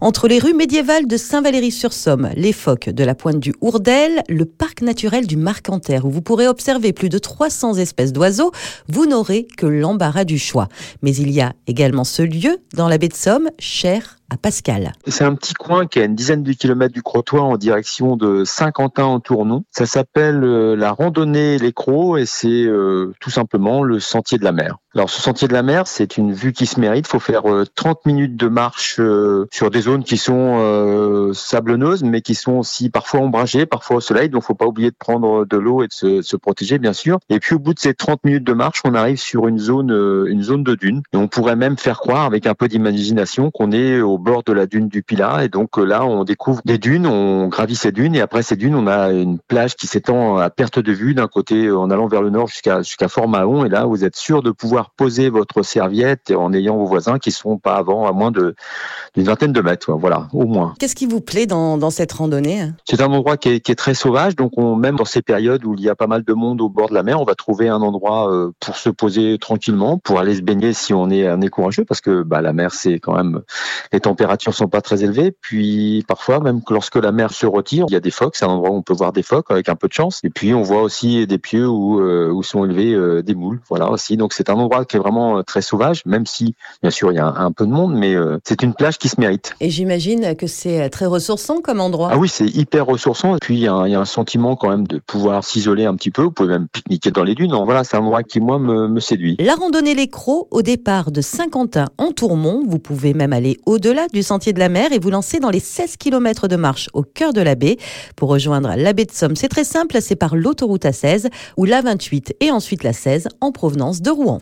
Entre les rues médiévales de Saint-Valery-sur-Somme, les phoques de la pointe du Hourdel, le parc naturel du Marcanterre, où vous pourrez observer plus de 300 espèces d'oiseaux, vous n'aurez que l'embarras du choix. Mais il y a également ce lieu dans la baie de Somme, cher à Pascal. C'est un petit coin qui a une dizaine de kilomètres du Crotoy en direction de Saint-Quentin en Tournon. Ça s'appelle euh, la randonnée Les Crocs et c'est euh, tout simplement le sentier de la mer. Alors ce sentier de la mer, c'est une vue qui se mérite. Il faut faire 30 euh, minutes de marche sur des zones qui sont sablonneuses, mais qui sont aussi parfois ombragées, parfois au soleil. Donc faut pas oublier de prendre de l'eau et de se, protéger, bien sûr. Et puis au bout de ces 30 minutes de marche, on arrive sur une zone, une zone de dune. Et on pourrait même faire croire, avec un peu d'imagination, qu'on est au bord de la dune du Pilat. Et donc euh, là, on découvre des dunes, on gravit ces dunes, et après ces dunes, on a une plage qui s'étend à perte de vue d'un côté euh, en allant vers le nord jusqu'à jusqu'à Fort-Mahon. Et là, vous êtes sûr de pouvoir poser votre serviette en ayant vos voisins qui sont pas avant à moins de d'une vingtaine de mètres. Voilà, au moins. Qu'est-ce qui vous plaît dans, dans cette randonnée C'est un endroit qui est, qui est, très sauvage. Donc on, même dans ces périodes où il y a pas mal de monde au bord de la mer, on va trouver un endroit euh, pour se poser tranquillement, pour aller se baigner si on est un est courageux, parce que bah, la mer c'est quand même les températures sont pas très élevées. Puis parfois, même lorsque la mer se retire, il y a des phoques. C'est un endroit où on peut voir des phoques avec un peu de chance. Et puis on voit aussi des pieux où, euh, où sont élevés euh, des moules. Voilà aussi. Donc c'est un endroit qui est vraiment euh, très sauvage, même si bien sûr il y a un, peu de monde, mais c'est une plage qui se mérite. Et j'imagine que c'est très ressourçant comme endroit. Ah oui, c'est hyper ressourçant. Et puis il y, a un, il y, a un sentiment quand même de pouvoir s'isoler un petit peu. Vous pouvez même pique-niquer dans les dunes. Donc, voilà, c'est un endroit qui moi me, me séduit. La randonnée Les Crocs au départ de Saint-Quentin en Tourmont. Vous pouvez même aller au-delà du sentier de la mer et vous lancer dans les 16 km de marche au cœur de la baie. Pour rejoindre la baie de Somme, c'est très simple, c'est par l'autoroute A16 ou la 28 et ensuite la 16 en provenance de Rouen.